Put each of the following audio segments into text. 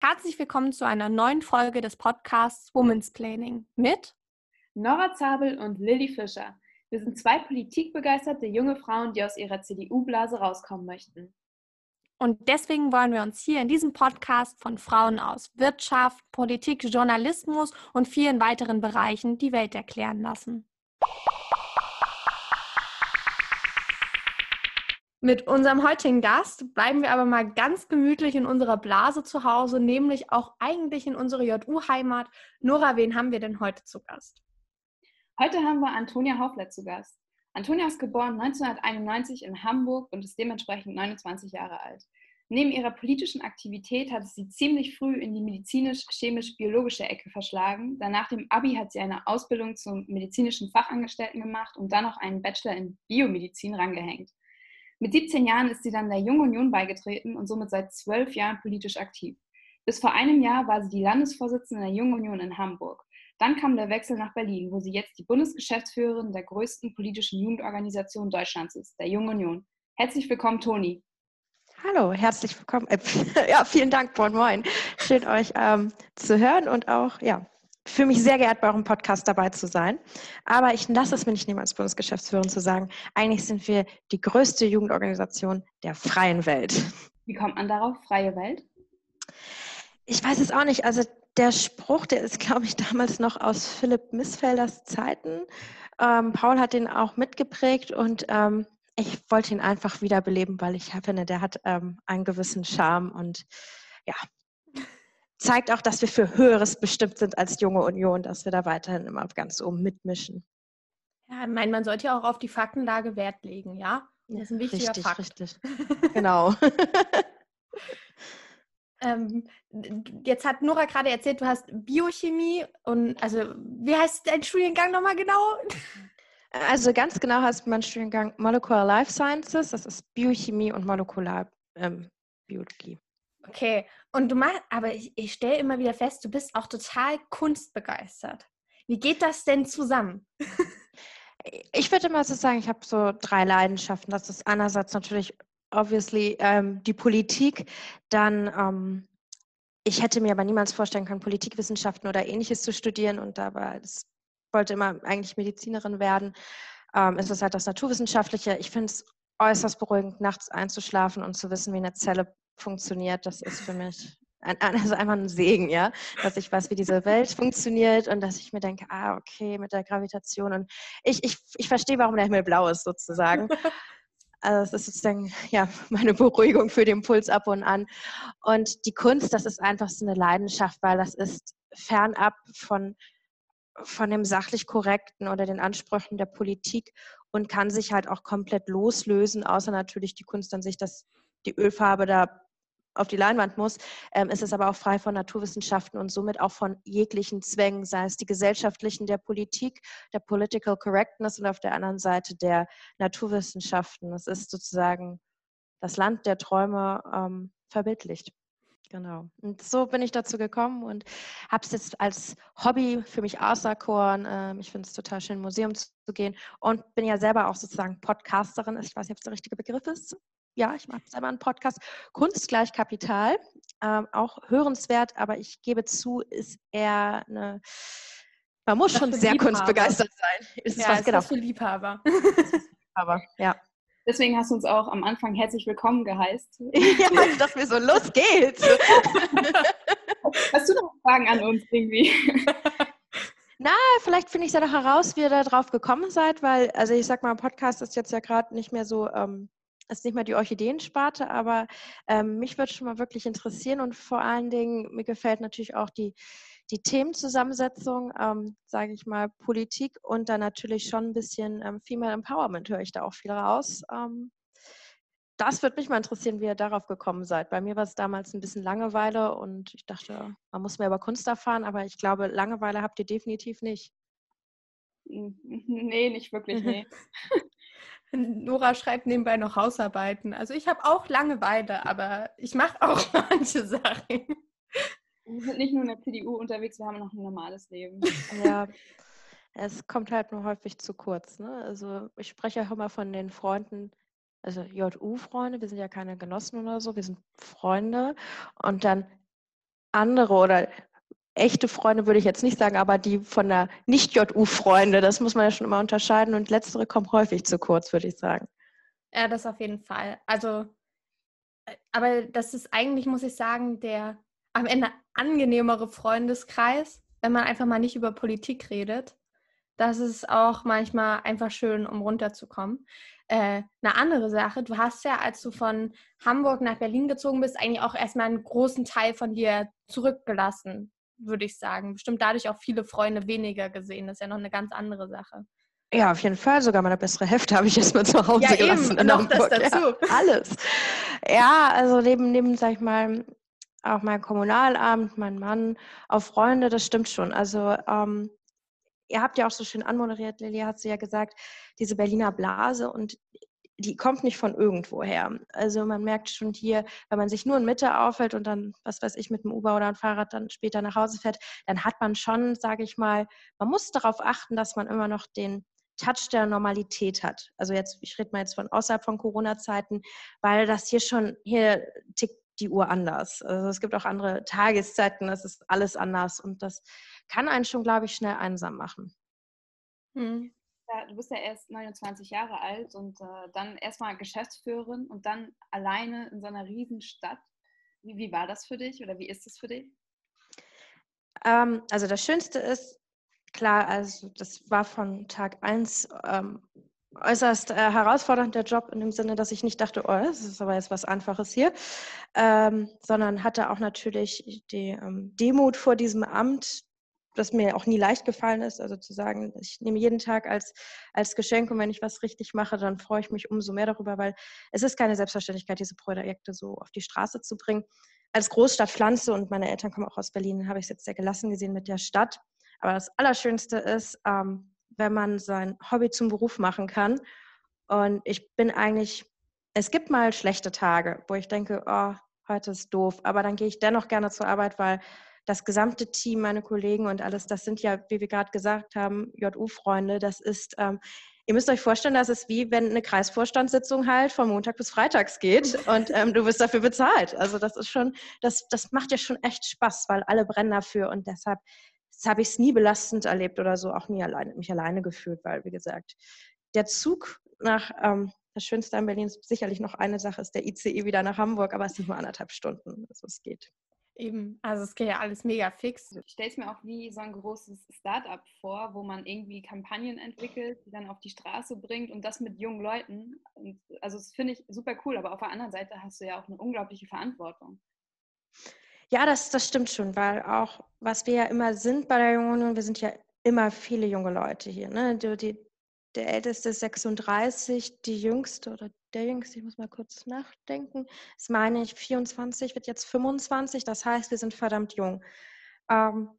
Herzlich willkommen zu einer neuen Folge des Podcasts Women's Planning mit Nora Zabel und Lilly Fischer. Wir sind zwei politikbegeisterte junge Frauen, die aus ihrer CDU-Blase rauskommen möchten. Und deswegen wollen wir uns hier in diesem Podcast von Frauen aus Wirtschaft, Politik, Journalismus und vielen weiteren Bereichen die Welt erklären lassen. Mit unserem heutigen Gast bleiben wir aber mal ganz gemütlich in unserer Blase zu Hause, nämlich auch eigentlich in unserer JU-Heimat. Nora, wen haben wir denn heute zu Gast? Heute haben wir Antonia Haufler zu Gast. Antonia ist geboren 1991 in Hamburg und ist dementsprechend 29 Jahre alt. Neben ihrer politischen Aktivität hat sie ziemlich früh in die medizinisch-chemisch-biologische Ecke verschlagen. Danach dem Abi hat sie eine Ausbildung zum medizinischen Fachangestellten gemacht und dann noch einen Bachelor in Biomedizin rangehängt. Mit 17 Jahren ist sie dann der Jungen Union beigetreten und somit seit zwölf Jahren politisch aktiv. Bis vor einem Jahr war sie die Landesvorsitzende der Jungen Union in Hamburg. Dann kam der Wechsel nach Berlin, wo sie jetzt die Bundesgeschäftsführerin der größten politischen Jugendorganisation Deutschlands ist, der Jungen Union. Herzlich willkommen, Toni. Hallo, herzlich willkommen. Äh, ja, vielen Dank, moin moin. Schön euch ähm, zu hören und auch ja, fühle mich sehr geehrt, bei eurem Podcast dabei zu sein. Aber ich lasse es mir nicht nehmen, als Bundesgeschäftsführerin zu sagen, eigentlich sind wir die größte Jugendorganisation der freien Welt. Wie kommt man darauf, freie Welt? Ich weiß es auch nicht. Also der Spruch, der ist, glaube ich, damals noch aus Philipp Missfelders Zeiten. Ähm, Paul hat den auch mitgeprägt und ähm, ich wollte ihn einfach wiederbeleben, weil ich finde, der hat ähm, einen gewissen Charme und ja, zeigt auch, dass wir für Höheres bestimmt sind als junge Union, dass wir da weiterhin immer ganz oben mitmischen. Ja, ich meine, man sollte ja auch auf die Faktenlage Wert legen, ja? Das ist ein wichtiger richtig, Fakt. Richtig, genau. ähm, jetzt hat Nora gerade erzählt, du hast Biochemie und also wie heißt dein Studiengang nochmal genau? Also ganz genau heißt mein Studiengang Molecular Life Sciences, das ist Biochemie und Molekularbiologie. Ähm, Okay, und du machst, aber ich, ich stelle immer wieder fest, du bist auch total kunstbegeistert. Wie geht das denn zusammen? Ich würde mal so sagen, ich habe so drei Leidenschaften. Das ist einerseits natürlich obviously ähm, die Politik, dann ähm, ich hätte mir aber niemals vorstellen können, Politikwissenschaften oder ähnliches zu studieren und dabei wollte immer eigentlich Medizinerin werden. Ähm, es ist halt das Naturwissenschaftliche. Ich finde es äußerst beruhigend, nachts einzuschlafen und zu wissen, wie eine Zelle funktioniert, das ist für mich ein, also einfach ein Segen, ja, dass ich weiß, wie diese Welt funktioniert und dass ich mir denke, ah, okay, mit der Gravitation und ich, ich, ich verstehe, warum der Himmel blau ist, sozusagen. Also es ist sozusagen ja meine Beruhigung für den Puls ab und an. Und die Kunst, das ist einfach so eine Leidenschaft, weil das ist fernab von, von dem sachlich korrekten oder den Ansprüchen der Politik und kann sich halt auch komplett loslösen, außer natürlich die Kunst an sich, dass die Ölfarbe da auf die Leinwand muss, ähm, ist es aber auch frei von Naturwissenschaften und somit auch von jeglichen Zwängen, sei es die gesellschaftlichen, der Politik, der Political Correctness und auf der anderen Seite der Naturwissenschaften. Es ist sozusagen das Land der Träume ähm, verbildlicht. Genau. Und so bin ich dazu gekommen und habe es jetzt als Hobby für mich auserkoren. Ähm, ich finde es total schön, im Museum zu gehen und bin ja selber auch sozusagen Podcasterin. Ich weiß nicht, ob es der richtige Begriff ist ja, ich mache selber einen Podcast. Kunst gleich Kapital, ähm, auch hörenswert, aber ich gebe zu, ist eher eine, man muss schon sehr Liebhaber. kunstbegeistert sein. Ist ja, was, ist genau. für Liebhaber. Aber ja. Deswegen hast du uns auch am Anfang herzlich willkommen geheißt. ja, dass wir so los geht's. hast du noch Fragen an uns irgendwie? Na, vielleicht finde ich ja noch heraus, wie ihr da drauf gekommen seid, weil, also ich sag mal, Podcast ist jetzt ja gerade nicht mehr so ähm, ist nicht mehr die Orchideensparte, aber ähm, mich würde schon mal wirklich interessieren und vor allen Dingen, mir gefällt natürlich auch die, die Themenzusammensetzung, ähm, sage ich mal, Politik und dann natürlich schon ein bisschen ähm, Female Empowerment höre ich da auch viel raus. Ähm, das würde mich mal interessieren, wie ihr darauf gekommen seid. Bei mir war es damals ein bisschen Langeweile und ich dachte, man muss mehr über Kunst erfahren, aber ich glaube, Langeweile habt ihr definitiv nicht. Nee, nicht wirklich, nee. Nora schreibt nebenbei noch Hausarbeiten. Also ich habe auch Langeweile, aber ich mache auch manche Sachen. Wir sind nicht nur in der CDU unterwegs, wir haben noch ein normales Leben. Ja, es kommt halt nur häufig zu kurz. Ne? Also ich spreche auch immer von den Freunden, also JU-Freunde, wir sind ja keine Genossen oder so, wir sind Freunde. Und dann andere oder echte Freunde würde ich jetzt nicht sagen, aber die von der Nicht-JU-Freunde, das muss man ja schon immer unterscheiden und letztere kommen häufig zu kurz, würde ich sagen. Ja, das auf jeden Fall. Also, äh, aber das ist eigentlich, muss ich sagen, der am Ende angenehmere Freundeskreis, wenn man einfach mal nicht über Politik redet. Das ist auch manchmal einfach schön, um runterzukommen. Äh, eine andere Sache, du hast ja, als du von Hamburg nach Berlin gezogen bist, eigentlich auch erstmal einen großen Teil von dir zurückgelassen, würde ich sagen. Bestimmt dadurch auch viele Freunde weniger gesehen. Das ist ja noch eine ganz andere Sache. Ja, auf jeden Fall. Sogar meine bessere Hälfte habe ich erstmal zu Hause ja, gelassen. Eben, in noch Hamburg. das dazu. Ja, alles. Ja, also neben, neben, sag ich mal, auch mein Kommunalamt, mein Mann, auch Freunde, das stimmt schon. Also ähm, ihr habt ja auch so schön anmoderiert, Lilly hat sie ja gesagt, diese Berliner Blase und die kommt nicht von irgendwoher. Also man merkt schon hier, wenn man sich nur in Mitte aufhält und dann, was weiß ich, mit dem Uber oder einem Fahrrad dann später nach Hause fährt, dann hat man schon, sage ich mal, man muss darauf achten, dass man immer noch den Touch der Normalität hat. Also jetzt, ich rede mal jetzt von außerhalb von Corona-Zeiten, weil das hier schon, hier tickt die Uhr anders. Also es gibt auch andere Tageszeiten, das ist alles anders und das kann einen schon, glaube ich, schnell einsam machen. Hm. Ja, du bist ja erst 29 Jahre alt und äh, dann erstmal Geschäftsführerin und dann alleine in so einer Riesenstadt. Wie, wie war das für dich oder wie ist es für dich? Ähm, also das Schönste ist, klar, also das war von Tag 1 ähm, äußerst äh, herausfordernd, der Job, in dem Sinne, dass ich nicht dachte, oh, das ist aber jetzt was Einfaches hier, ähm, sondern hatte auch natürlich die ähm, Demut vor diesem Amt, das mir auch nie leicht gefallen ist. Also zu sagen, ich nehme jeden Tag als, als Geschenk und wenn ich was richtig mache, dann freue ich mich umso mehr darüber, weil es ist keine Selbstverständlichkeit, diese Projekte so auf die Straße zu bringen. Als Großstadtpflanze und meine Eltern kommen auch aus Berlin, habe ich es jetzt sehr gelassen gesehen mit der Stadt. Aber das Allerschönste ist, ähm, wenn man sein Hobby zum Beruf machen kann. Und ich bin eigentlich, es gibt mal schlechte Tage, wo ich denke, oh, heute ist doof, aber dann gehe ich dennoch gerne zur Arbeit, weil das gesamte Team, meine Kollegen und alles, das sind ja, wie wir gerade gesagt haben, JU-Freunde. Das ist, ähm, ihr müsst euch vorstellen, das ist wie wenn eine Kreisvorstandssitzung halt von Montag bis Freitags geht und ähm, du wirst dafür bezahlt. Also das ist schon, das, das macht ja schon echt Spaß, weil alle brennen dafür und deshalb habe ich es nie belastend erlebt oder so, auch nie alleine, mich alleine gefühlt, weil, wie gesagt, der Zug nach ähm, das Schönste an Berlin ist sicherlich noch eine Sache, ist der ICE wieder nach Hamburg, aber es sind nur anderthalb Stunden. Also es geht. Eben, also es geht ja alles mega fix. Ich stelle es mir auch wie so ein großes Startup vor, wo man irgendwie Kampagnen entwickelt, die dann auf die Straße bringt und das mit jungen Leuten. Und also das finde ich super cool, aber auf der anderen Seite hast du ja auch eine unglaubliche Verantwortung. Ja, das, das stimmt schon, weil auch, was wir ja immer sind bei der Jungen Union, wir sind ja immer viele junge Leute hier. Ne? Die, die, der älteste ist 36, die jüngste oder der jüngste, ich muss mal kurz nachdenken, ist meine ich 24, wird jetzt 25, das heißt, wir sind verdammt jung. Ähm,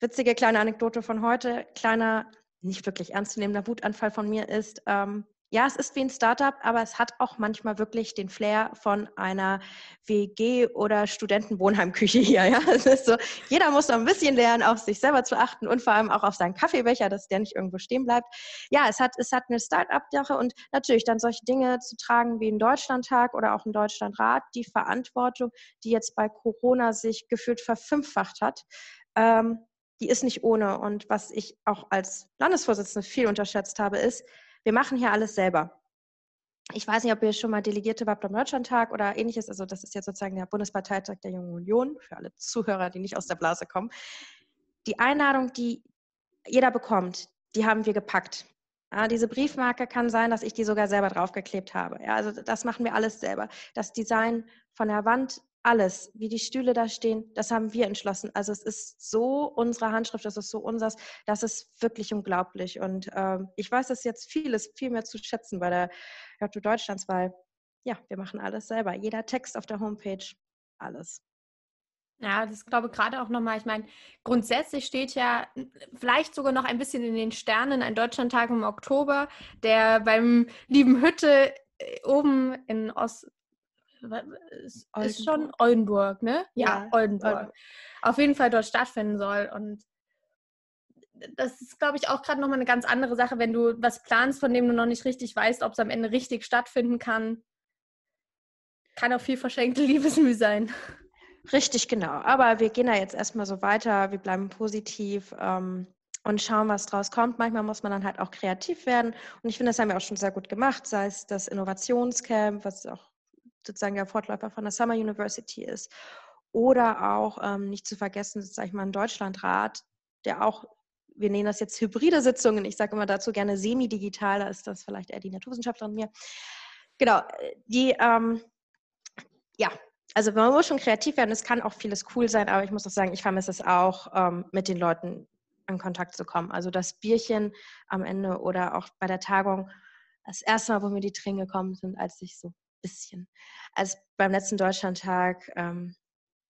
witzige kleine Anekdote von heute, kleiner, nicht wirklich ernstzunehmender Wutanfall von mir ist, ähm, ja, es ist wie ein Startup, aber es hat auch manchmal wirklich den Flair von einer WG- oder Studentenwohnheimküche hier. Ja? Es ist so, jeder muss noch ein bisschen lernen, auf sich selber zu achten und vor allem auch auf seinen Kaffeebecher, dass der nicht irgendwo stehen bleibt. Ja, es hat, es hat eine Start-up-Sache und natürlich dann solche Dinge zu tragen wie ein Deutschlandtag oder auch ein Deutschlandrat, die Verantwortung, die jetzt bei Corona sich gefühlt verfünffacht hat. Ähm, die ist nicht ohne. Und was ich auch als Landesvorsitzende viel unterschätzt habe, ist, wir machen hier alles selber. Ich weiß nicht, ob ihr schon mal Delegierte wart am Deutschlandtag oder ähnliches. Also das ist jetzt sozusagen der Bundesparteitag der Jungen Union für alle Zuhörer, die nicht aus der Blase kommen. Die Einladung, die jeder bekommt, die haben wir gepackt. Ja, diese Briefmarke kann sein, dass ich die sogar selber draufgeklebt habe. Ja, also das machen wir alles selber. Das Design von der Wand alles, wie die Stühle da stehen, das haben wir entschlossen. Also es ist so unsere Handschrift, das ist so unseres, das ist wirklich unglaublich. Und ähm, ich weiß das jetzt vieles, viel mehr zu schätzen bei der JU Deutschlands, weil ja, wir machen alles selber. Jeder Text auf der Homepage, alles. Ja, das glaube ich gerade auch nochmal. Ich meine, grundsätzlich steht ja vielleicht sogar noch ein bisschen in den Sternen ein Deutschlandtag im Oktober, der beim lieben Hütte äh, oben in Ost, ist, ist schon Oldenburg, ne? Ja, ja Oldenburg. Oldenburg. Auf jeden Fall dort stattfinden soll. Und das ist, glaube ich, auch gerade nochmal eine ganz andere Sache, wenn du was planst, von dem du noch nicht richtig weißt, ob es am Ende richtig stattfinden kann. Kann auch viel verschenkte Liebesmüh sein. Richtig, genau. Aber wir gehen da jetzt erstmal so weiter, wir bleiben positiv ähm, und schauen, was draus kommt. Manchmal muss man dann halt auch kreativ werden. Und ich finde, das haben wir auch schon sehr gut gemacht, sei es das Innovationscamp, was auch sozusagen der Fortläufer von der Summer University ist. Oder auch ähm, nicht zu vergessen, sage ich mal, ein Deutschlandrat, der auch, wir nennen das jetzt hybride Sitzungen, ich sage immer dazu gerne semi-digital, da ist das vielleicht eher die Naturwissenschaftlerin mir. Genau, die, ähm, ja, also man muss schon kreativ werden, es kann auch vieles cool sein, aber ich muss auch sagen, ich vermisse es auch, ähm, mit den Leuten in Kontakt zu kommen. Also das Bierchen am Ende oder auch bei der Tagung, das erste Mal, wo mir die Tränen gekommen sind, als ich so bisschen, als beim letzten Deutschlandtag ähm,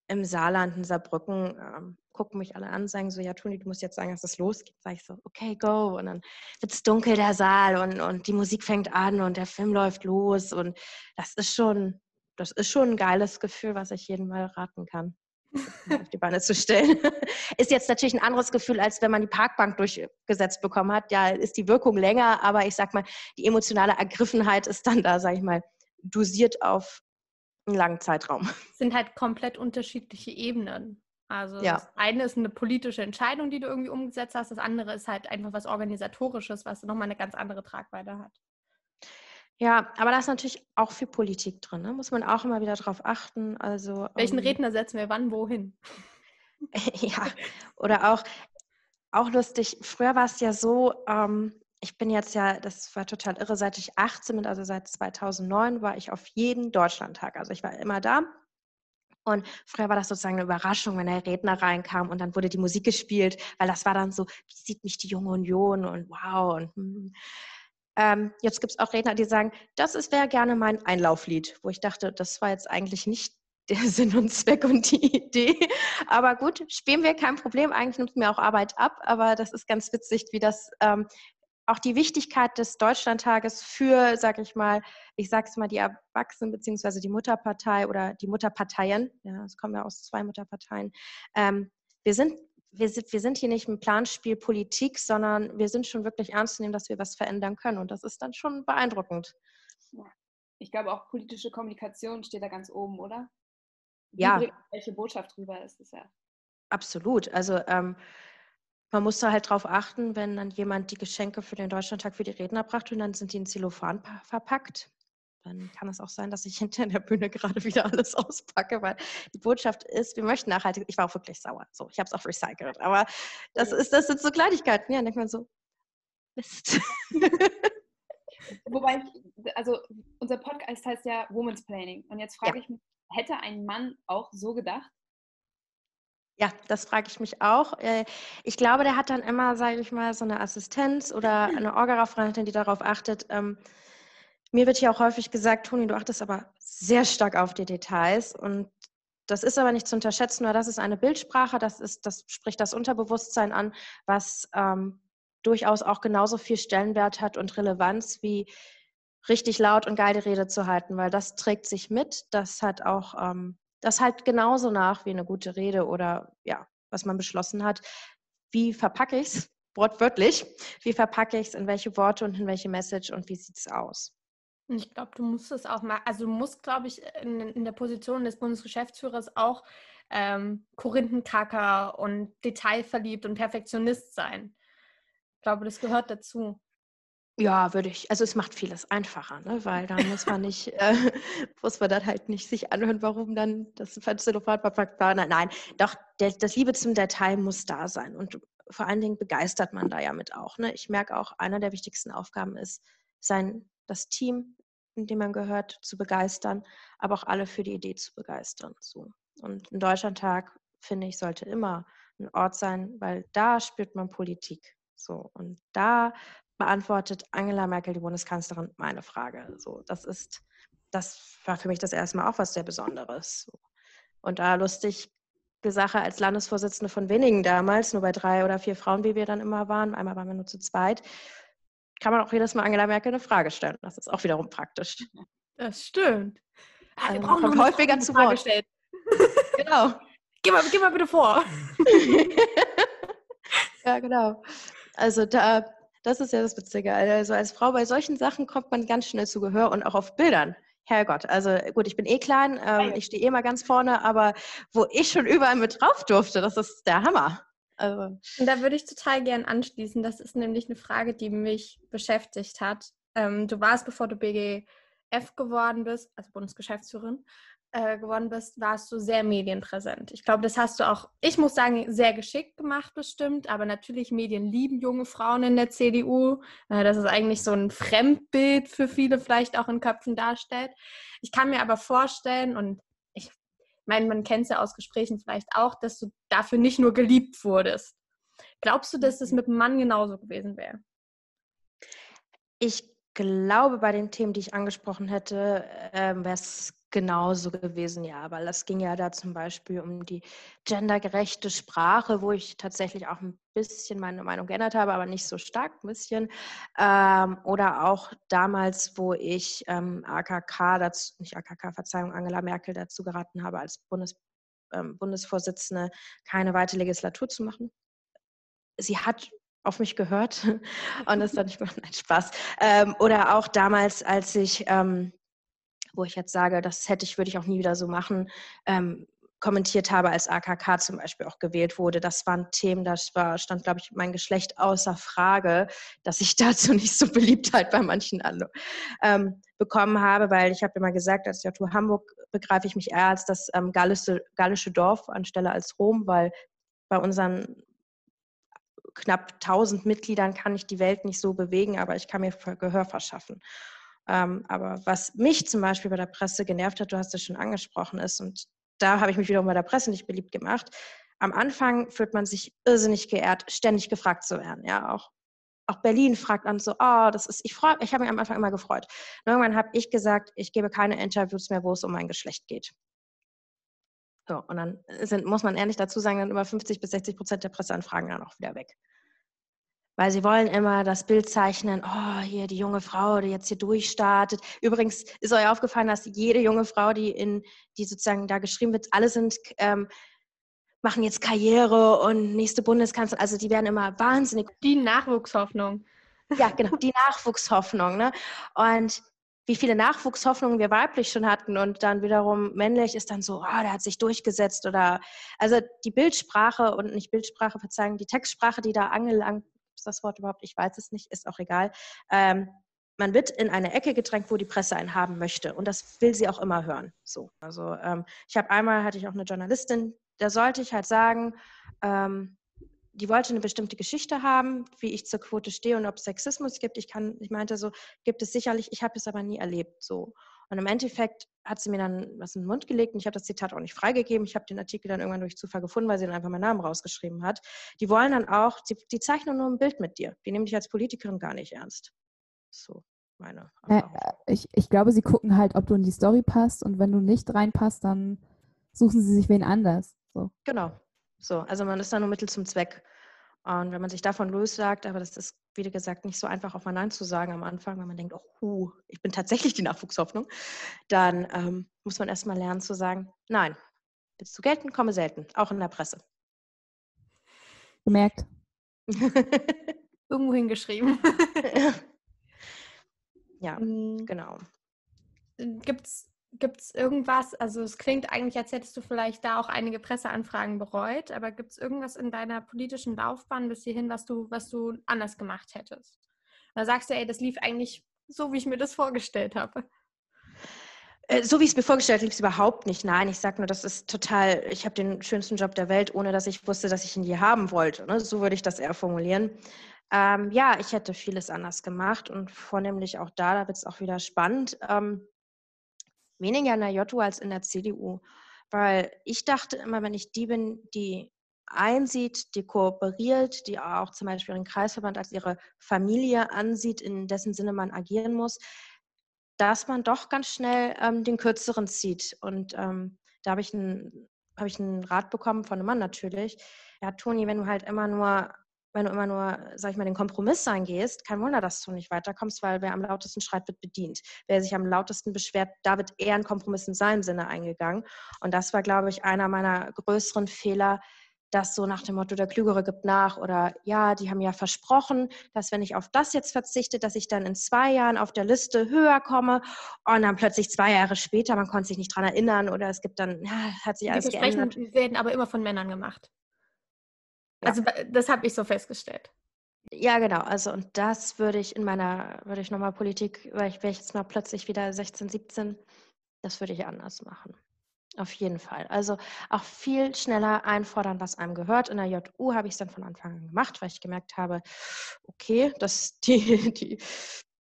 im Saarland, in Saarbrücken, ähm, gucken mich alle an, sagen so, ja Toni, du musst jetzt sagen, dass es losgeht. Sag ich so, okay, go. Und dann wird es dunkel, der Saal und, und die Musik fängt an und der Film läuft los. Und das ist schon, das ist schon ein geiles Gefühl, was ich jedem mal raten kann, auf die Beine zu stellen. ist jetzt natürlich ein anderes Gefühl, als wenn man die Parkbank durchgesetzt bekommen hat. Ja, ist die Wirkung länger, aber ich sag mal, die emotionale Ergriffenheit ist dann da, sag ich mal, dosiert auf einen langen Zeitraum. Es sind halt komplett unterschiedliche Ebenen. Also ja. das eine ist eine politische Entscheidung, die du irgendwie umgesetzt hast. Das andere ist halt einfach was Organisatorisches, was nochmal eine ganz andere Tragweite hat. Ja, aber da ist natürlich auch viel Politik drin. Ne? Muss man auch immer wieder drauf achten. Also, Welchen ähm, Redner setzen wir wann wohin? ja, oder auch, auch lustig, früher war es ja so, ähm, ich bin jetzt ja, das war total irre, seit ich 18 bin, also seit 2009, war ich auf jeden Deutschlandtag. Also ich war immer da. Und früher war das sozusagen eine Überraschung, wenn der Redner reinkam und dann wurde die Musik gespielt, weil das war dann so, wie sieht mich die junge Union und wow. Und, hm. ähm, jetzt gibt es auch Redner, die sagen, das wäre gerne mein Einlauflied, wo ich dachte, das war jetzt eigentlich nicht der Sinn und Zweck und die Idee. Aber gut, spielen wir kein Problem. Eigentlich nimmt mir auch Arbeit ab, aber das ist ganz witzig, wie das ähm, auch die Wichtigkeit des Deutschlandtages für, sag ich mal, ich sag's mal, die Erwachsenen beziehungsweise die Mutterpartei oder die Mutterparteien, ja, es kommen ja aus zwei Mutterparteien, ähm, wir sind wir sind, wir sind hier nicht im Planspiel Politik, sondern wir sind schon wirklich ernst zu nehmen, dass wir was verändern können. Und das ist dann schon beeindruckend. Ja. Ich glaube, auch politische Kommunikation steht da ganz oben, oder? Wie ja. Welche Botschaft drüber ist es ja. Absolut. Also ähm, man muss da halt drauf achten, wenn dann jemand die Geschenke für den Deutschlandtag für die Redner brachte und dann sind die in Zellophan verpackt. Dann kann es auch sein, dass ich hinter der Bühne gerade wieder alles auspacke, weil die Botschaft ist, wir möchten nachhaltig. Ich war auch wirklich sauer. So, ich habe es auch recycelt. Aber das ist, das sind so Kleinigkeiten. Ja, dann denkt man so, Mist. Wobei, also unser Podcast heißt ja Woman's Planning. Und jetzt frage ja. ich mich, hätte ein Mann auch so gedacht? Ja, das frage ich mich auch. Äh, ich glaube, der hat dann immer, sage ich mal, so eine Assistenz oder eine Orga-Freundin, die darauf achtet. Ähm, mir wird hier auch häufig gesagt, Toni, du achtest aber sehr stark auf die Details und das ist aber nicht zu unterschätzen, weil das ist eine Bildsprache, das, ist, das spricht das Unterbewusstsein an, was ähm, durchaus auch genauso viel Stellenwert hat und Relevanz wie richtig laut und geil die Rede zu halten, weil das trägt sich mit, das hat auch ähm, das halt genauso nach wie eine gute Rede oder ja, was man beschlossen hat. Wie verpacke ich es? Wortwörtlich. Wie verpacke ich es? In welche Worte und in welche Message und wie sieht es aus? Ich glaube, du musst es auch mal, also du musst, glaube ich, in, in, der Position des Bundesgeschäftsführers auch ähm, Korinthenkacker und detailverliebt und Perfektionist sein. Ich glaube, das gehört dazu. Ja, würde ich. Also es macht vieles einfacher, ne? weil dann muss man nicht, äh, muss man dann halt nicht sich anhören, warum dann das war. Nein, nein, doch der, das Liebe zum Detail muss da sein und vor allen Dingen begeistert man da ja mit auch. Ne? Ich merke auch, einer der wichtigsten Aufgaben ist, sein das Team, in dem man gehört, zu begeistern, aber auch alle für die Idee zu begeistern. So. Und ein Deutschlandtag finde ich sollte immer ein Ort sein, weil da spürt man Politik. So und da beantwortet Angela Merkel, die Bundeskanzlerin, meine Frage. So, das ist, das war für mich das erste Mal auch was sehr Besonderes. Und da lustig die Sache als Landesvorsitzende von wenigen damals, nur bei drei oder vier Frauen, wie wir dann immer waren, einmal waren wir nur zu zweit, kann man auch jedes Mal Angela Merkel eine Frage stellen. Das ist auch wiederum praktisch. Das stimmt. Ah, wir brauchen kommt häufiger zu Wort. genau. Geh mal, geh mal bitte vor. ja, genau. Also da das ist ja das Witzige. Also als Frau bei solchen Sachen kommt man ganz schnell zu Gehör und auch auf Bildern Herrgott, also gut, ich bin eh klein, ähm, ich stehe eh mal ganz vorne, aber wo ich schon überall mit drauf durfte, das ist der Hammer. Also. Und da würde ich total gern anschließen. Das ist nämlich eine Frage, die mich beschäftigt hat. Ähm, du warst, bevor du BGF geworden bist, also Bundesgeschäftsführerin, äh, geworden bist, warst du sehr medienpräsent. Ich glaube, das hast du auch, ich muss sagen, sehr geschickt gemacht, bestimmt. Aber natürlich, Medien lieben junge Frauen in der CDU. Äh, das ist eigentlich so ein Fremdbild für viele vielleicht auch in Köpfen darstellt. Ich kann mir aber vorstellen, und ich meine, man kennt es ja aus Gesprächen vielleicht auch, dass du dafür nicht nur geliebt wurdest. Glaubst du, dass das mit dem Mann genauso gewesen wäre? Ich glaube, bei den Themen, die ich angesprochen hätte, äh, wäre es genauso gewesen, ja, weil es ging ja da zum Beispiel um die gendergerechte Sprache, wo ich tatsächlich auch ein bisschen meine Meinung geändert habe, aber nicht so stark, ein bisschen. Ähm, oder auch damals, wo ich ähm, AKK, dazu, nicht AKK, Verzeihung, Angela Merkel dazu geraten habe, als Bundes, ähm, Bundesvorsitzende keine weitere Legislatur zu machen. Sie hat auf mich gehört und das hat nicht mal Spaß. Ähm, oder auch damals, als ich ähm, wo ich jetzt sage, das hätte ich, würde ich auch nie wieder so machen, ähm, kommentiert habe, als AKK zum Beispiel auch gewählt wurde. Das waren Themen, da war, stand, glaube ich, mein Geschlecht außer Frage, dass ich dazu nicht so Beliebtheit bei manchen ähm, bekommen habe, weil ich habe immer gesagt, als JTU Hamburg begreife ich mich eher als das ähm, gallische, gallische Dorf anstelle als Rom, weil bei unseren knapp 1000 Mitgliedern kann ich die Welt nicht so bewegen, aber ich kann mir Gehör verschaffen. Ähm, aber was mich zum Beispiel bei der Presse genervt hat, du hast es schon angesprochen, ist, und da habe ich mich wiederum bei der Presse nicht beliebt gemacht, am Anfang fühlt man sich irrsinnig geehrt, ständig gefragt zu werden. Ja, auch, auch Berlin fragt an so, oh, das ist, ich freue, ich habe mich am Anfang immer gefreut. Und irgendwann habe ich gesagt, ich gebe keine Interviews mehr, wo es um mein Geschlecht geht. So, und dann sind, muss man ehrlich dazu sagen, dann über 50 bis 60 Prozent der Presseanfragen dann auch wieder weg weil sie wollen immer das Bild zeichnen, oh, hier die junge Frau, die jetzt hier durchstartet. Übrigens ist euch aufgefallen, dass jede junge Frau, die in, die sozusagen da geschrieben wird, alle sind, ähm, machen jetzt Karriere und nächste Bundeskanzlerin, also die werden immer wahnsinnig. Die Nachwuchshoffnung. Ja, genau, die Nachwuchshoffnung. Ne? Und wie viele Nachwuchshoffnungen wir weiblich schon hatten und dann wiederum männlich ist dann so, oh, der hat sich durchgesetzt oder also die Bildsprache und nicht Bildsprache, verzeihen, die Textsprache, die da angelangt es das Wort überhaupt? Ich weiß es nicht, ist auch egal. Ähm, man wird in eine Ecke gedrängt, wo die Presse einen haben möchte. Und das will sie auch immer hören. So. Also ähm, ich habe einmal, hatte ich auch eine Journalistin, da sollte ich halt sagen, ähm, die wollte eine bestimmte Geschichte haben, wie ich zur Quote stehe und ob es Sexismus gibt. Ich kann, ich meinte so, gibt es sicherlich, ich habe es aber nie erlebt. So. Und im Endeffekt hat sie mir dann was in den Mund gelegt und ich habe das Zitat auch nicht freigegeben. Ich habe den Artikel dann irgendwann durch Zufall gefunden, weil sie dann einfach meinen Namen rausgeschrieben hat. Die wollen dann auch, die, die zeichnen nur ein Bild mit dir. Die nehmen dich als Politikerin gar nicht ernst. So meine Erfahrung. Ja, ich, ich glaube, sie gucken halt, ob du in die Story passt und wenn du nicht reinpasst, dann suchen sie sich wen anders. So. Genau. So, also man ist da nur Mittel zum Zweck. Und wenn man sich davon lossagt, aber das ist, wie gesagt, nicht so einfach, auch mal Nein zu sagen am Anfang, wenn man denkt, oh, uh, ich bin tatsächlich die Nachwuchshoffnung, dann ähm, muss man erstmal lernen zu sagen, nein, willst du gelten, komme selten, auch in der Presse. Gemerkt. Irgendwo hingeschrieben. ja, mhm. genau. Gibt es Gibt es irgendwas, also es klingt eigentlich, als hättest du vielleicht da auch einige Presseanfragen bereut, aber gibt es irgendwas in deiner politischen Laufbahn bis hierhin, was du, was du anders gemacht hättest? Oder sagst du, ey, das lief eigentlich so, wie ich mir das vorgestellt habe? Äh, so wie ich es mir vorgestellt habe, lief es überhaupt nicht. Nein, ich sage nur, das ist total, ich habe den schönsten Job der Welt, ohne dass ich wusste, dass ich ihn je haben wollte. Ne? So würde ich das eher formulieren. Ähm, ja, ich hätte vieles anders gemacht und vornehmlich auch da, da wird es auch wieder spannend. Ähm, weniger in der JU als in der CDU. Weil ich dachte immer, wenn ich die bin, die einsieht, die kooperiert, die auch zum Beispiel ihren Kreisverband als ihre Familie ansieht, in dessen Sinne man agieren muss, dass man doch ganz schnell ähm, den Kürzeren zieht. Und ähm, da habe ich, hab ich einen Rat bekommen von einem Mann natürlich. Ja, Toni, wenn du halt immer nur wenn du immer nur, sag ich mal, den Kompromiss eingehst, kein Wunder, dass du nicht weiterkommst, weil wer am lautesten schreit, wird bedient. Wer sich am lautesten beschwert, da wird eher ein Kompromiss in seinem Sinne eingegangen. Und das war, glaube ich, einer meiner größeren Fehler, das so nach dem Motto, der Klügere gibt nach oder ja, die haben ja versprochen, dass wenn ich auf das jetzt verzichte, dass ich dann in zwei Jahren auf der Liste höher komme und dann plötzlich zwei Jahre später, man konnte sich nicht dran erinnern oder es gibt dann, ja, hat sich alles die geändert. werden aber immer von Männern gemacht. Ja. Also das habe ich so festgestellt. Ja, genau. Also und das würde ich in meiner, würde ich nochmal Politik, weil ich wäre jetzt mal plötzlich wieder 16, 17, das würde ich anders machen. Auf jeden Fall. Also auch viel schneller einfordern, was einem gehört. In der JU habe ich es dann von Anfang an gemacht, weil ich gemerkt habe, okay, das, die, die,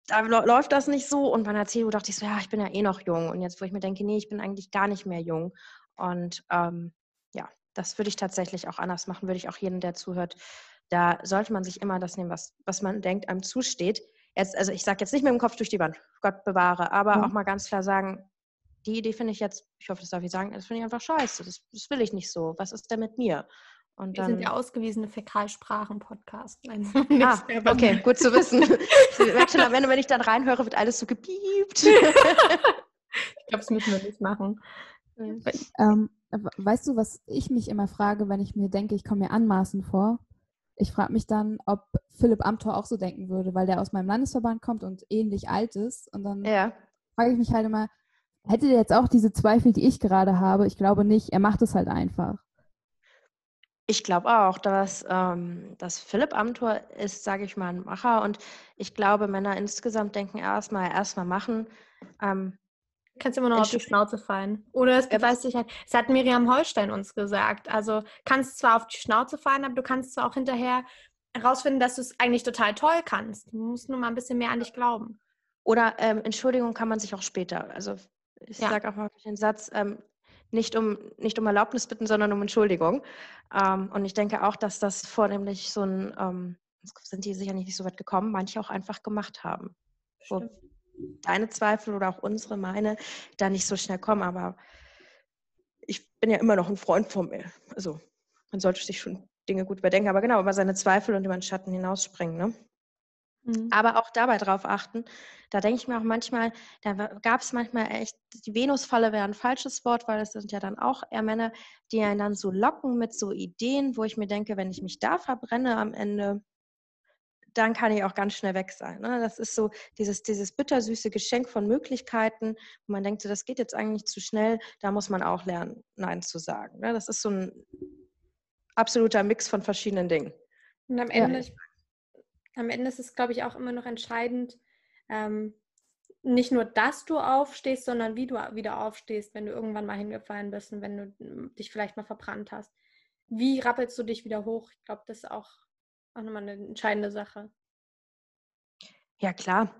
da läuft das nicht so. Und bei der CDU dachte ich so, ja, ich bin ja eh noch jung. Und jetzt, wo ich mir denke, nee, ich bin eigentlich gar nicht mehr jung. Und ähm, ja, das würde ich tatsächlich auch anders machen, würde ich auch jedem, der zuhört, da sollte man sich immer das nehmen, was, was man denkt, einem zusteht. Jetzt, also ich sage jetzt nicht mit dem Kopf durch die Wand, Gott bewahre, aber mhm. auch mal ganz klar sagen, die Idee finde ich jetzt, ich hoffe, das darf ich sagen, das finde ich einfach scheiße. Das, das, will ich nicht so. Was ist denn mit mir? Und Wir dann, sind der ausgewiesene Fäkalsprachen-Podcast. Ah, okay, gut zu wissen. ich schon am Ende, wenn ich dann reinhöre, wird alles so gepiept. ich glaube, das müssen wir nicht machen. Ähm, weißt du, was ich mich immer frage, wenn ich mir denke, ich komme mir anmaßend vor? Ich frage mich dann, ob Philipp Amthor auch so denken würde, weil der aus meinem Landesverband kommt und ähnlich alt ist. Und dann ja. frage ich mich halt immer, Hätte der jetzt auch diese Zweifel, die ich gerade habe? Ich glaube nicht. Er macht es halt einfach. Ich glaube auch, dass, ähm, dass Philipp Amthor ist, sage ich mal, ein Macher. Und ich glaube, Männer insgesamt denken erstmal, erstmal machen. Ähm, kannst immer noch auf die Schnauze fallen. Oder es beweist sich halt. Das hat Miriam Holstein uns gesagt. Also kannst zwar auf die Schnauze fallen, aber du kannst zwar auch hinterher herausfinden, dass du es eigentlich total toll kannst. Du musst nur mal ein bisschen mehr an dich glauben. Oder ähm, Entschuldigung kann man sich auch später. Also ich ja. sage auch mal den Satz, ähm, nicht, um, nicht um Erlaubnis bitten, sondern um Entschuldigung. Ähm, und ich denke auch, dass das vornehmlich so ein, ähm, sind die sicher nicht so weit gekommen, manche auch einfach gemacht haben. Wo deine Zweifel oder auch unsere, meine, da nicht so schnell kommen. Aber ich bin ja immer noch ein Freund von mir. Also man sollte sich schon Dinge gut überdenken. Aber genau, über seine Zweifel und über den Schatten hinausspringen. Ne? Mhm. Aber auch dabei drauf achten. Da denke ich mir auch manchmal, da gab es manchmal echt, die Venusfalle wäre ein falsches Wort, weil es sind ja dann auch eher Männer, die einen dann so locken mit so Ideen, wo ich mir denke, wenn ich mich da verbrenne am Ende, dann kann ich auch ganz schnell weg sein. Ne? Das ist so dieses, dieses bittersüße Geschenk von Möglichkeiten, wo man denkt, so, das geht jetzt eigentlich zu schnell, da muss man auch lernen, Nein zu sagen. Ne? Das ist so ein absoluter Mix von verschiedenen Dingen. Und am Ende, ja am Ende ist es, glaube ich, auch immer noch entscheidend, ähm, nicht nur, dass du aufstehst, sondern wie du wieder aufstehst, wenn du irgendwann mal hingefallen bist und wenn du dich vielleicht mal verbrannt hast. Wie rappelst du dich wieder hoch? Ich glaube, das ist auch, auch nochmal eine entscheidende Sache. Ja, klar.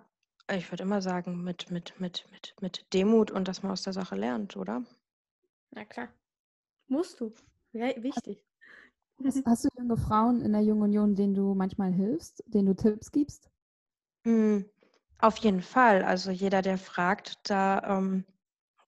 Ich würde immer sagen, mit, mit, mit, mit, mit Demut und dass man aus der Sache lernt, oder? Na klar. Musst du. Ja, wichtig. Hast, mhm. hast, du junge Frauen in der Jungen Union, denen du manchmal hilfst, denen du Tipps gibst? Mm, auf jeden Fall. Also jeder, der fragt, da ähm,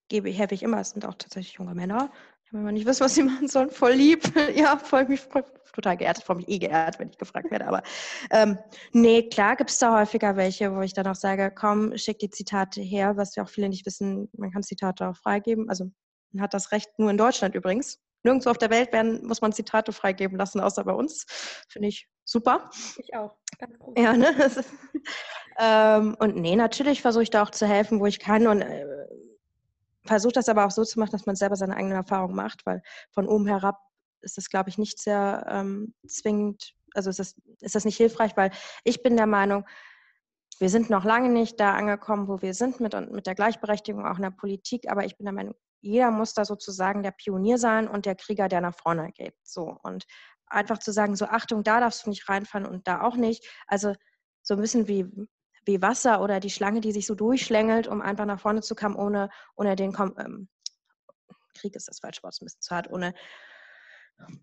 gebe ich, helfe ich immer. Es sind auch tatsächlich junge Männer. Ich will nicht wissen, was sie machen sollen. Voll lieb. ja, voll mich voll, total geehrt. Ich freue mich eh geehrt, wenn ich gefragt werde. Aber ähm, nee, klar gibt es da häufiger welche, wo ich dann auch sage, komm, schick die Zitate her, was ja auch viele nicht wissen, man kann Zitate auch freigeben. Also man hat das Recht nur in Deutschland übrigens. Nirgendwo auf der Welt werden, muss man Zitate freigeben lassen, außer bei uns. Finde ich super. Ich auch. Ganz groß. Ja, ne? ähm, und nee, natürlich versuche ich da auch zu helfen, wo ich kann und äh, versuche das aber auch so zu machen, dass man selber seine eigenen Erfahrungen macht, weil von oben herab ist das, glaube ich, nicht sehr ähm, zwingend, also ist das, ist das nicht hilfreich, weil ich bin der Meinung, wir sind noch lange nicht da angekommen, wo wir sind mit, mit der Gleichberechtigung auch in der Politik, aber ich bin der Meinung, jeder muss da sozusagen der Pionier sein und der Krieger, der nach vorne geht. So und einfach zu sagen, so Achtung, da darfst du nicht reinfallen und da auch nicht. Also so ein bisschen wie, wie Wasser oder die Schlange, die sich so durchschlängelt, um einfach nach vorne zu kommen, ohne, ohne den ähm, Krieg ist das falsche Wort, ein bisschen zu hart, ohne,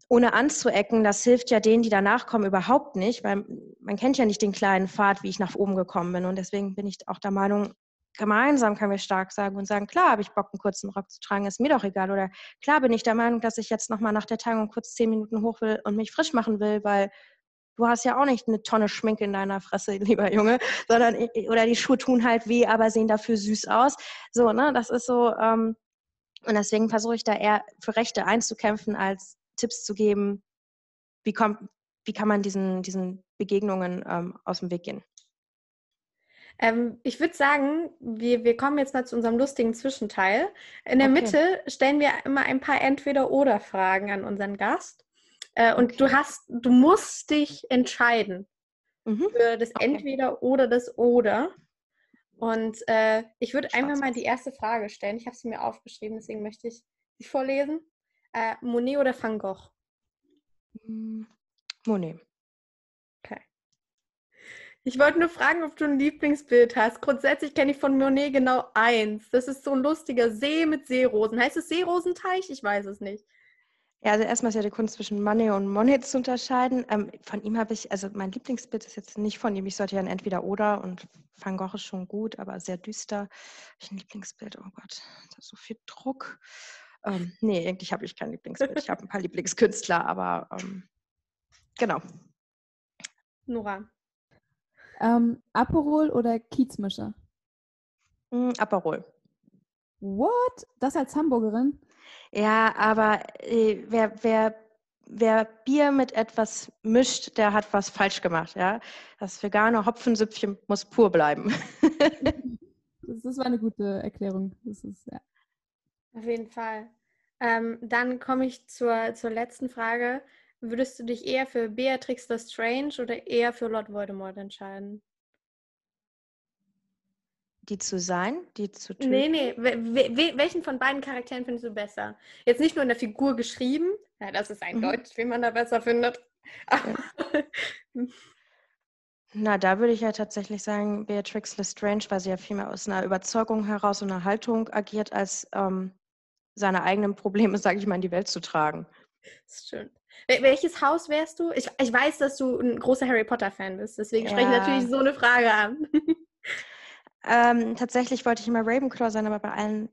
ohne anzuecken. Das hilft ja denen, die danach kommen, überhaupt nicht, weil man kennt ja nicht den kleinen Pfad, wie ich nach oben gekommen bin. Und deswegen bin ich auch der Meinung, gemeinsam können wir stark sagen und sagen, klar habe ich Bock, einen kurzen Rock zu tragen, ist mir doch egal. Oder klar bin ich der Meinung, dass ich jetzt nochmal nach der Tagung kurz zehn Minuten hoch will und mich frisch machen will, weil du hast ja auch nicht eine Tonne Schminke in deiner Fresse, lieber Junge, sondern, oder die Schuhe tun halt weh, aber sehen dafür süß aus. So, ne, das ist so, ähm, und deswegen versuche ich da eher für Rechte einzukämpfen, als Tipps zu geben, wie, kommt, wie kann man diesen, diesen Begegnungen ähm, aus dem Weg gehen? Ähm, ich würde sagen, wir, wir kommen jetzt mal zu unserem lustigen Zwischenteil. In der Okay. Mitte stellen wir immer ein paar Entweder-Oder-Fragen an unseren Gast. Äh, und Okay. du hast, du musst dich entscheiden Mhm. für das Okay. Entweder oder das Oder. Und äh, ich würde einfach mal die erste Frage stellen. Ich habe sie mir aufgeschrieben, deswegen möchte ich sie vorlesen. Äh, Monet oder Van Gogh? Hm, Monet. Ich wollte nur fragen, ob du ein Lieblingsbild hast. Grundsätzlich kenne ich von Monet genau eins. Das ist so ein lustiger See mit Seerosen. Heißt es Seerosenteich? Ich weiß es nicht. Ja, also erstmal ist ja die Kunst zwischen Manet und Monet zu unterscheiden. Ähm, von ihm habe ich, also mein Lieblingsbild ist jetzt nicht von ihm. Ich sollte ja ein Entweder-Oder und Van Gogh ist schon gut, aber sehr düster. Hab ich ein Lieblingsbild? Oh Gott, da ist so viel Druck. Ähm, nee, eigentlich habe ich kein Lieblingsbild. Ich habe ein paar Lieblingskünstler, aber ähm, genau. Nora. Ähm, Aperol oder Kiezmischer? Hm, Aperol. What? Das als Hamburgerin? Ja, aber äh, wer, wer, wer Bier mit etwas mischt, der hat was falsch gemacht, ja. Das vegane Hopfensüppchen muss pur bleiben. Das, das war eine gute Erklärung. Das ist, ja. Auf jeden Fall. Ähm, dann komme ich zur, zur letzten Frage. Würdest du dich eher für Beatrix Lestrange oder eher für Lord Voldemort entscheiden? Die zu sein, die zu töten. Nee, nee. we- we- we- welchen von beiden Charakteren findest du besser? Jetzt nicht nur in der Figur geschrieben. Ja, das ist eindeutig, wen man da besser findet. Na, da würde ich ja tatsächlich sagen, Beatrix Lestrange, weil sie ja viel mehr aus einer Überzeugung heraus und einer Haltung agiert, als ähm, seine eigenen Probleme, sage ich mal, in die Welt zu tragen. Das stimmt. Wel- Welches Haus wärst du? Ich, ich weiß, dass du ein großer Harry Potter-Fan bist, deswegen spreche ich Ja. natürlich so eine Frage an. Ähm, tatsächlich wollte ich immer Ravenclaw sein, aber bei allen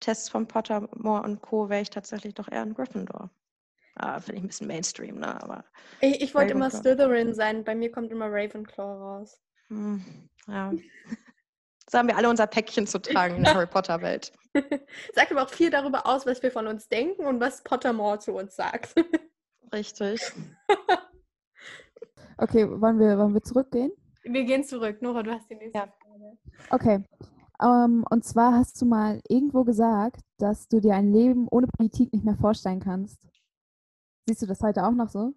Tests von Pottermore und Co. wäre ich tatsächlich doch eher ein Gryffindor. Ah, Finde ich ein bisschen Mainstream, ne? Aber Ich, ich wollte immer. Slytherin sein, bei mir kommt immer Ravenclaw raus. hm, ja. So haben wir alle unser Päckchen zu tragen in der Harry Potter-Welt. Sagt aber auch viel darüber aus, was wir von uns denken und was Pottermore zu uns sagt. Richtig. Okay, wollen wir, wollen wir zurückgehen? Wir gehen zurück. Nora, du hast die nächste Ja. Frage. Okay. Ähm, und zwar hast du mal irgendwo gesagt, dass du dir ein Leben ohne Politik nicht mehr vorstellen kannst. Siehst du das heute auch noch so?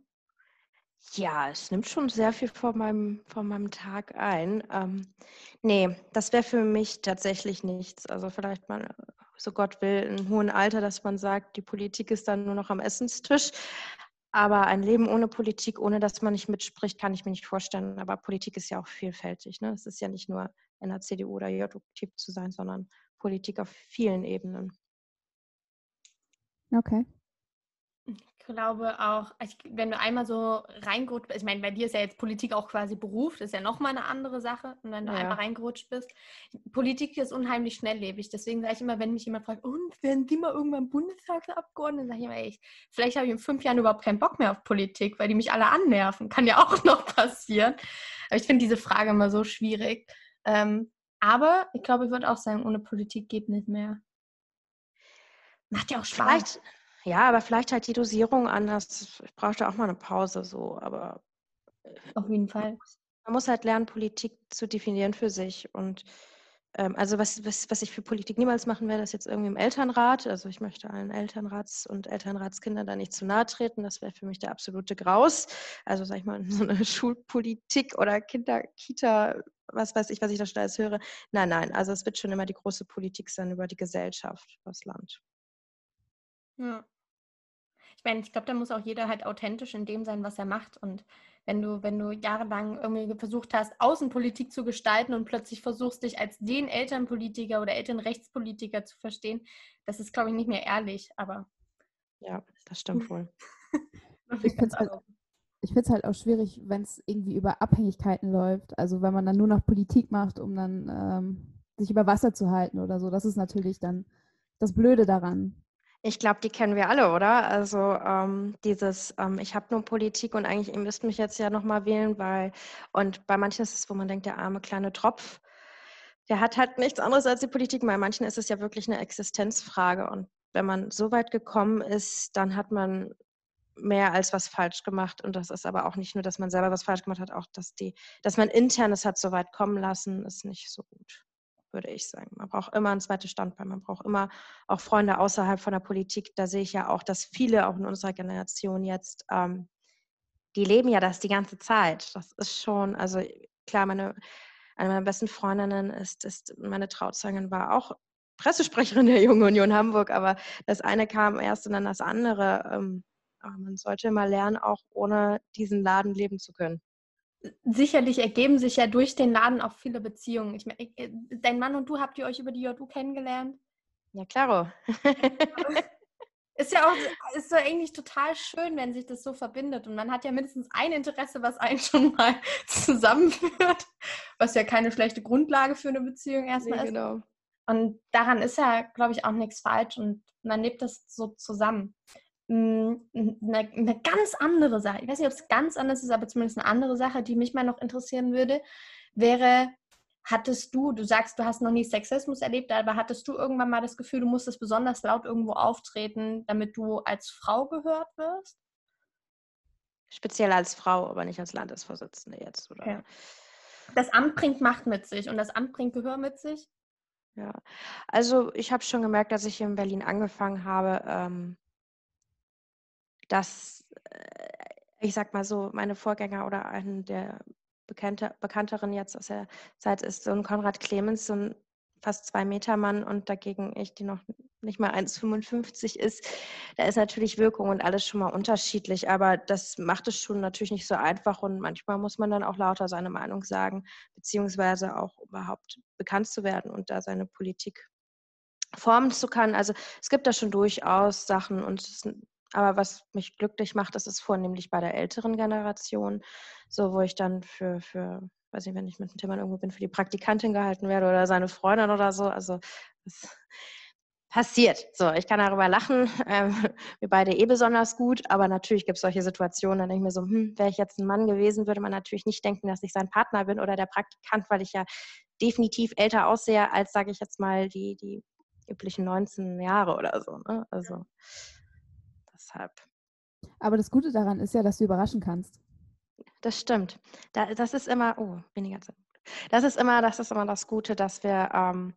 Ja, es nimmt schon sehr viel von meinem, von meinem Tag ein. Ähm, nee, das wäre für mich tatsächlich nichts. Also vielleicht mal, so Gott will, im hohen Alter, dass man sagt, die Politik ist dann nur noch am Essenstisch. Aber ein Leben ohne Politik, ohne dass man nicht mitspricht, kann ich mir nicht vorstellen. Aber Politik ist ja auch vielfältig. Ne? Es ist ja nicht nur in der CDU oder JU aktiv zu sein, sondern Politik auf vielen Ebenen. Okay. Ich glaube auch, ich, wenn du einmal so reingerutscht bist, ich meine, bei dir ist ja jetzt Politik auch quasi Beruf, das ist ja nochmal eine andere Sache. Und wenn du Ja. einmal reingerutscht bist, Politik ist unheimlich schnelllebig. Deswegen sage ich immer, wenn mich jemand fragt, und werden die mal irgendwann Bundestagsabgeordnete, sage ich immer, ey, ich, vielleicht habe ich in fünf Jahren überhaupt keinen Bock mehr auf Politik, weil die mich alle annerven. Kann ja auch noch passieren. Aber ich finde diese Frage immer so schwierig. Ähm, aber ich glaube, ich würde auch sagen, ohne Politik geht nicht mehr. Macht ja auch Spaß. Vielleicht, ja, aber vielleicht halt die Dosierung anders. Ich brauchte auch mal eine Pause so, aber Auf jeden Fall. man muss halt lernen, Politik zu definieren für sich. Und ähm, also was, was, was ich für Politik niemals machen werde, ist jetzt irgendwie im Elternrat. Also ich möchte allen Elternrats- und Elternratskindern da nicht zu nahe treten. Das wäre für mich der absolute Graus. Also sag ich mal, so eine Schulpolitik oder Kinder, Kita, was weiß ich, was ich da schon alles höre. Nein, nein, also es wird schon immer die große Politik sein über die Gesellschaft, über das Land. Ja. Ich meine, ich glaube, da muss auch jeder halt authentisch in dem sein, was er macht. Und wenn du, wenn du jahrelang irgendwie versucht hast, Außenpolitik zu gestalten und plötzlich versuchst, dich als den Elternpolitiker oder Elternrechtspolitiker zu verstehen, das ist, glaube ich, nicht mehr ehrlich. Aber Ja, das stimmt wohl. Ich finde es halt, ich halt auch schwierig, wenn es irgendwie über Abhängigkeiten läuft. Also wenn man dann nur noch Politik macht, um dann ähm, sich über Wasser zu halten oder so. Das ist natürlich dann das Blöde daran. Ich glaube, die kennen wir alle, oder? Also ähm, dieses, ähm, ich habe nur Politik und eigentlich, ihr müsst mich jetzt ja nochmal wählen, weil, und bei manchen ist es, wo man denkt, der arme kleine Tropf, der hat halt nichts anderes als die Politik. Bei manchen ist es ja wirklich eine Existenzfrage. Und wenn man so weit gekommen ist, dann hat man mehr als was falsch gemacht. Und das ist aber auch nicht nur, dass man selber was falsch gemacht hat, auch dass die, dass man internes hat so weit kommen lassen, ist nicht so gut, würde ich sagen. Man braucht immer ein zweites Standbein. Man braucht immer auch Freunde außerhalb von der Politik. Da sehe ich ja auch, dass viele auch in unserer Generation jetzt, ähm, die leben ja das die ganze Zeit. Das ist schon, also klar, meine eine meiner besten Freundinnen ist, ist meine Trauzeugin war auch Pressesprecherin der Jungen Union Hamburg, aber das eine kam erst und dann das andere. Ähm, man sollte mal lernen, auch ohne diesen Laden leben zu können. Sicherlich ergeben sich ja durch den Laden auch viele Beziehungen. Ich meine, äh, dein Mann und du habt ihr euch über die JU kennengelernt? Ja, klaro. ist ja auch ist so eigentlich total schön, wenn sich das so verbindet. Und man hat ja mindestens ein Interesse, was einen schon mal zusammenführt, was ja keine schlechte Grundlage für eine Beziehung erstmal nee, ist. Genau. Und daran ist ja, glaube ich, auch nichts falsch und man lebt das so zusammen eine, eine ganz andere Sache, ich weiß nicht, ob es ganz anders ist, aber zumindest eine andere Sache, die mich mal noch interessieren würde, wäre, hattest du, du sagst, du hast noch nie Sexismus erlebt, aber hattest du irgendwann mal das Gefühl, du musstest besonders laut irgendwo auftreten, damit du als Frau gehört wirst? Speziell als Frau, aber nicht als Landesvorsitzende jetzt, oder? Okay. Das Amt bringt Macht mit sich und das Amt bringt Gehör mit sich? Ja, also ich habe schon gemerkt, dass ich in Berlin angefangen habe, ähm, dass, äh, ich sag mal so, meine Vorgänger oder einen der Bekannte, bekannteren jetzt aus der Zeit ist so ein Konrad Clemens, so ein fast zwei Meter Mann und dagegen ich, die noch nicht mal 1,55 ist, da ist natürlich Wirkung und alles schon mal unterschiedlich, aber das macht es schon natürlich nicht so einfach und manchmal muss man dann auch lauter seine Meinung sagen, beziehungsweise auch überhaupt bekannt zu werden und da seine Politik formen zu können. Also es gibt da schon durchaus Sachen und es aber was mich glücklich macht, das ist vornehmlich bei der älteren Generation, so wo ich dann für, für weiß nicht, wenn ich mit dem Thema irgendwo bin, für die Praktikantin gehalten werde oder seine Freundin oder so. Also das passiert. So, ich kann darüber lachen. Ähm, wir beide eh besonders gut, aber natürlich gibt es solche Situationen, dann denke ich mir so, hm, wäre ich jetzt ein Mann gewesen, würde man natürlich nicht denken, dass ich sein Partner bin oder der Praktikant, weil ich ja definitiv älter aussehe als, sage ich jetzt mal, die, die üblichen 19 Jahre oder so. Ne? Also deshalb. Aber das Gute daran ist ja, dass du überraschen kannst. Das stimmt. Da, das ist immer, oh, weniger Zeit. Das ist immer, das ist immer das Gute, dass wir, ähm,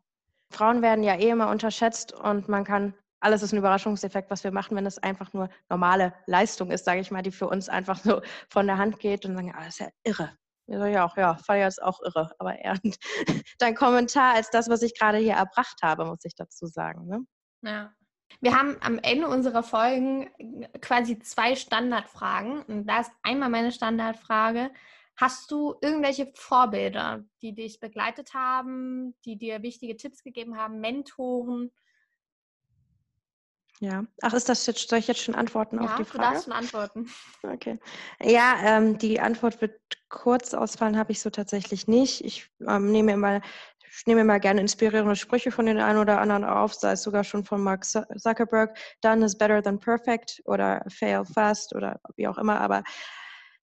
Frauen werden ja eh immer unterschätzt und man kann, alles ist ein Überraschungseffekt, was wir machen, wenn es einfach nur normale Leistung ist, sage ich mal, die für uns einfach so von der Hand geht und sagen, ah, das ist ja irre. Ich sage, ja, auch, ja, Feier ist auch irre, aber eher dein Kommentar als das, was ich gerade hier erbracht habe, muss ich dazu sagen. Ne? Ja. Wir haben am Ende unserer Folgen quasi zwei Standardfragen. Und da ist einmal meine Standardfrage. Hast du irgendwelche Vorbilder, die dich begleitet haben, die dir wichtige Tipps gegeben haben, Mentoren? Ja. Ach, ist das jetzt, soll ich jetzt schon antworten ja, auf die Frage? Ja, du darfst schon antworten. Okay. Ja, ähm, die Antwort wird kurz ausfallen, habe ich so tatsächlich nicht. Ich ähm, nehme immer ich nehme mal gerne inspirierende Sprüche von den einen oder anderen auf, sei es sogar schon von Mark Zuckerberg, done is better than perfect oder fail fast oder wie auch immer, aber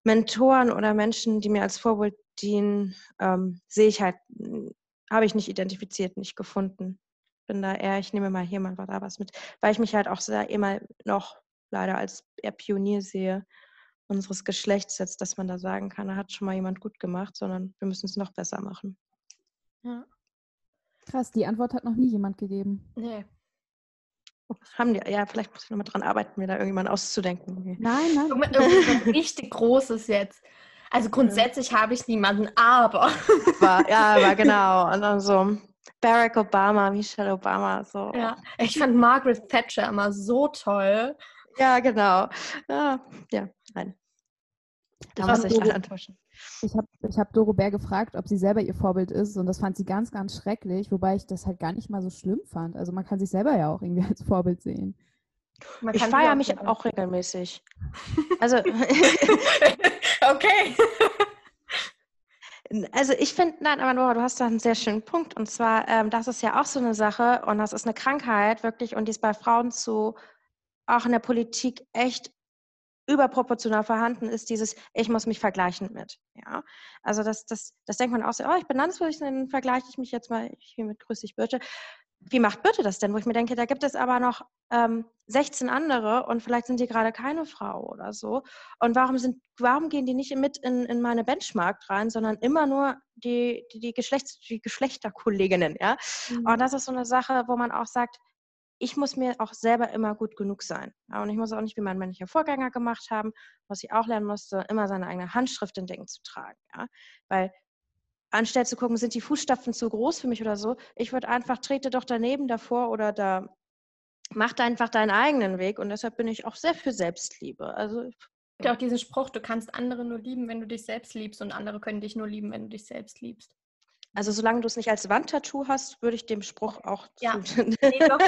Mentoren oder Menschen, die mir als Vorbild dienen, ähm, sehe ich halt, habe ich nicht identifiziert, nicht gefunden. Bin da eher, ich nehme mal hier mal da was mit, weil ich mich halt auch sehr immer noch leider als eher Pionier sehe unseres Geschlechts jetzt, dass man da sagen kann, da hat schon mal jemand gut gemacht, sondern wir müssen es noch besser machen. Ja. Krass, die Antwort hat noch nie jemand gegeben. Nee. Haben die, ja, vielleicht muss ich nochmal dran arbeiten, mir da irgendjemand auszudenken. Okay. Nein, nein. Irgendwas richtig Großes jetzt. Also grundsätzlich ja. habe ich niemanden, aber. War, ja, aber genau. Und dann so Barack Obama, Michelle Obama. So. Ja, ich fand Margaret Thatcher immer so toll. Ja, genau. Ja, ja nein. Das muss ich gerade enttäuschen. Ich habe ich hab Doro Bär gefragt, ob sie selber ihr Vorbild ist und das fand sie ganz, ganz schrecklich, wobei ich das halt gar nicht mal so schlimm fand. Also man kann sich selber ja auch irgendwie als Vorbild sehen. Man ich feiere mich auch regelmäßig. Also okay. Also ich finde, nein, aber Nora, du hast da einen sehr schönen Punkt. Und zwar, ähm, das ist ja auch so eine Sache und das ist eine Krankheit wirklich und die ist bei Frauen zu auch in der Politik echt überproportional vorhanden ist, dieses, ich muss mich vergleichen mit. Ja? Also das, das, das denkt man auch so, oh, ich bin Landesvorsitzende, dann vergleiche ich mich jetzt mal, hiermit grüße ich Birte. wie macht Birte das denn? Wo ich mir denke, da gibt es aber noch ähm, 16 andere und vielleicht sind die gerade keine Frau oder so. Und warum sind, warum gehen die nicht mit in, in meine Benchmark rein, sondern immer nur die, die, die, Geschlechts-, die Geschlechterkolleginnen, ja? Mhm. Und das ist so eine Sache, wo man auch sagt, ich muss mir auch selber immer gut genug sein. Und ich muss auch nicht wie mein männlicher Vorgänger gemacht haben, was ich auch lernen musste, immer seine eigene Handschrift in Dingen zu tragen. Ja? Weil anstatt zu gucken, sind die Fußstapfen zu groß für mich oder so, ich würde einfach, trete doch daneben davor oder da, mach einfach deinen eigenen Weg und deshalb bin ich auch sehr für Selbstliebe. Also gibt ja auch diesen Spruch, du kannst andere nur lieben, wenn du dich selbst liebst und andere können dich nur lieben, wenn du dich selbst liebst. Also solange du es nicht als Wandtattoo hast, würde ich dem Spruch auch ja. Nee, doch,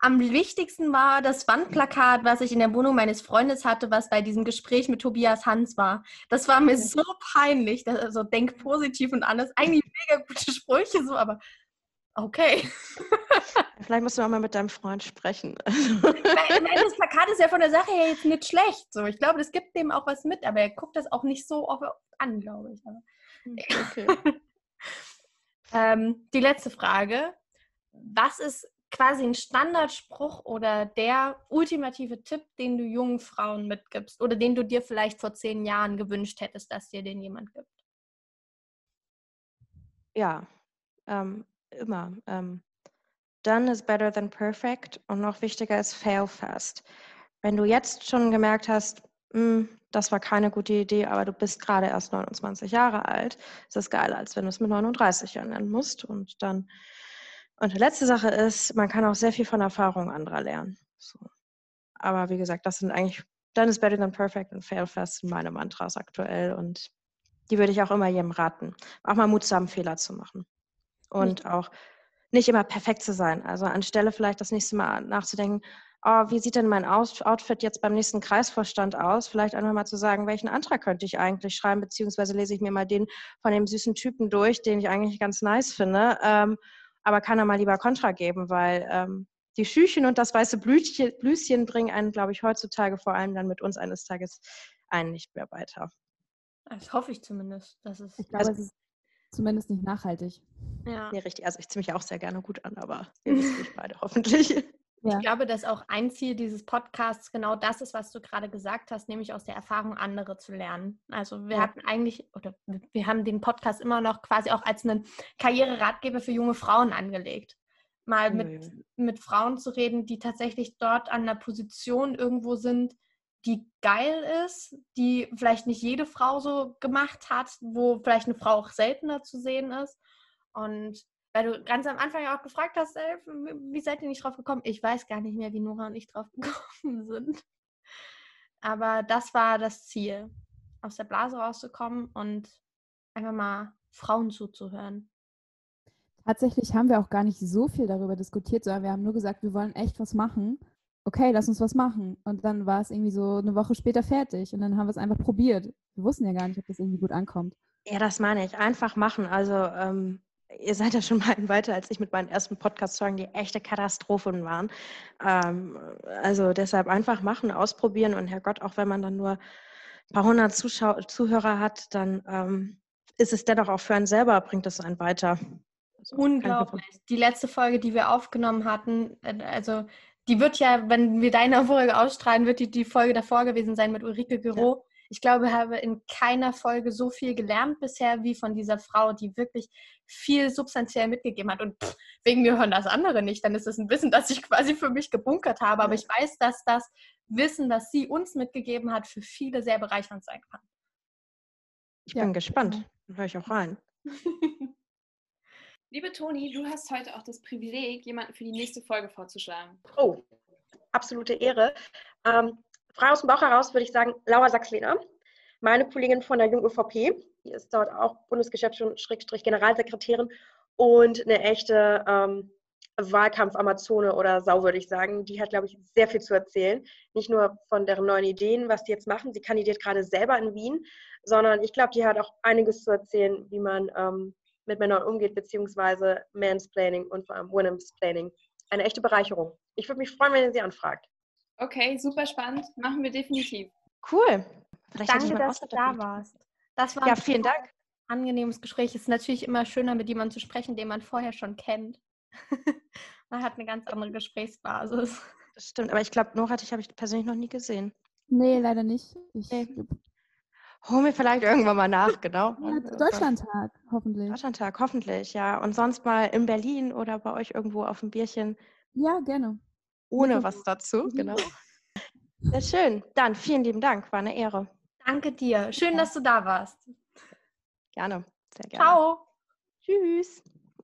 Am wichtigsten war das Wandplakat, was ich in der Wohnung meines Freundes hatte, was bei diesem Gespräch mit Tobias Hans war. Das war mir so peinlich. Also denk positiv und alles. Eigentlich mega gute Sprüche so, aber okay. Vielleicht musst du auch mal mit deinem Freund sprechen. Nein, das Plakat ist ja von der Sache her jetzt nicht schlecht. So. Ich glaube, das gibt dem auch was mit, aber er guckt das auch nicht so oft an, glaube ich. Okay. Ähm, die letzte Frage. Was ist quasi ein Standardspruch oder der ultimative Tipp, den du jungen Frauen mitgibst oder den du dir vielleicht vor zehn Jahren gewünscht hättest, dass dir den jemand gibt? Ja, ähm, immer. Ähm, done is better than perfect und noch wichtiger ist fail fast. Wenn du jetzt schon gemerkt hast, mh, hm, das war keine gute Idee, aber du bist gerade erst 29 Jahre alt. Das ist geiler, als wenn du es mit 39 Jahren nennen musst. Und dann, und die letzte Sache ist, man kann auch sehr viel von Erfahrungen anderer lernen. So. Aber wie gesagt, das sind eigentlich, done is better than perfect und fail fast sind meine Mantras aktuell. Und die würde ich auch immer jedem raten. Auch mal Mut zu haben, Fehler zu machen. Und auch nicht immer perfekt zu sein. Also anstelle vielleicht das nächste Mal nachzudenken, oh, wie sieht denn mein Outfit jetzt beim nächsten Kreisvorstand aus? Vielleicht einfach mal zu sagen, welchen Antrag könnte ich eigentlich schreiben, beziehungsweise lese ich mir mal den von dem süßen Typen durch, den ich eigentlich ganz nice finde. Ähm, aber kann er mal lieber Kontra geben, weil ähm, die Schüchen und das weiße Blütchen, Blüschen bringen einen, glaube ich, heutzutage vor allem dann mit uns eines Tages einen nicht mehr weiter. Das hoffe ich zumindest. Das ist ich glaube, also, es ist zumindest nicht nachhaltig. Ja. Nee, richtig. Also ich ziehe mich auch sehr gerne gut an, aber wir wissen nicht beide hoffentlich. Ja. Ich glaube, dass auch ein Ziel dieses Podcasts genau das ist, was du gerade gesagt hast, nämlich aus der Erfahrung andere zu lernen. Also wir ja. hatten eigentlich, oder wir haben den Podcast immer noch quasi auch als einen Karriereratgeber für junge Frauen angelegt. Mal mit, mhm. mit Frauen zu reden, die tatsächlich dort an einer Position irgendwo sind, die geil ist, die vielleicht nicht jede Frau so gemacht hat, wo vielleicht eine Frau auch seltener zu sehen ist. Und weil du ganz am Anfang ja auch gefragt hast, ey, wie seid ihr nicht drauf gekommen? Ich weiß gar nicht mehr, wie Nora und ich drauf gekommen sind. Aber das war das Ziel, aus der Blase rauszukommen und einfach mal Frauen zuzuhören. Tatsächlich haben wir auch gar nicht so viel darüber diskutiert, sondern wir haben nur gesagt, wir wollen echt was machen. Okay, lass uns was machen. Und dann war es irgendwie so eine Woche später fertig und dann haben wir es einfach probiert. Wir wussten ja gar nicht, ob das irgendwie gut ankommt. Ja, das meine ich. Einfach machen. Also ähm, ihr seid ja schon mal weiter als ich mit meinen ersten Podcast-Folgen, die echte Katastrophen waren. Ähm, also deshalb einfach machen, ausprobieren und Herrgott, auch wenn man dann nur ein paar hundert Zuschau Zuhörer hat, dann ähm, ist es dennoch auch für einen selber, bringt es einen weiter. Also, Unglaublich. Die letzte Folge, die wir aufgenommen hatten, äh, also die wird ja, wenn wir deine Folge ausstrahlen, wird die, die Folge davor gewesen sein mit Ulrike Gero. Ja. Ich glaube, ich habe in keiner Folge so viel gelernt bisher wie von dieser Frau, die wirklich viel substanziell mitgegeben hat. Und pff, wegen mir hören das andere nicht. Dann ist es ein Wissen, das ich quasi für mich gebunkert habe. Aber ich weiß, dass das Wissen, das sie uns mitgegeben hat, für viele sehr bereichernd sein kann. Ich bin gespannt. Dann höre ich auch rein. Liebe Toni, du hast heute auch das Privileg, jemanden für die nächste Folge vorzuschlagen. Oh, absolute Ehre. Ähm, frei aus dem Bauch heraus würde ich sagen, Laura Sachsleder, meine Kollegin von der Jung ÖVP, die ist dort auch Bundesgeschäftsführerin-Generalsekretärin und eine echte ähm, Wahlkampf-Amazone oder Sau, würde ich sagen. Die hat, glaube ich, sehr viel zu erzählen. Nicht nur von deren neuen Ideen, was die jetzt machen. Sie kandidiert gerade selber in Wien, sondern ich glaube, die hat auch einiges zu erzählen, wie man ähm, mit Männern umgeht, beziehungsweise Mansplaining und vor allem Women's-Planning. Eine echte Bereicherung. Ich würde mich freuen, wenn ihr sie anfragt. Okay, super spannend. Machen wir definitiv. Cool. Vielleicht Danke, dass du da warst. Das war ja, vielen Dank. angenehmes Gespräch. Es ist natürlich immer schöner, mit jemandem zu sprechen, den man vorher schon kennt. Man hat eine ganz andere Gesprächsbasis. Das stimmt, aber ich glaube, Nora, dich habe ich persönlich noch nie gesehen. Nee, leider nicht. Ich, Nee. Hol mir vielleicht irgendwann mal nach, genau. Ja, Deutschlandtag, hoffentlich. Deutschlandtag, hoffentlich, ja. Und sonst mal in Berlin oder bei euch irgendwo auf dem Bierchen Ja, gerne. Ohne was dazu, genau. Sehr schön. Dann vielen lieben Dank, war eine Ehre. Danke dir. Schön, dass du da warst. Gerne, sehr gerne. Ciao. Tschüss.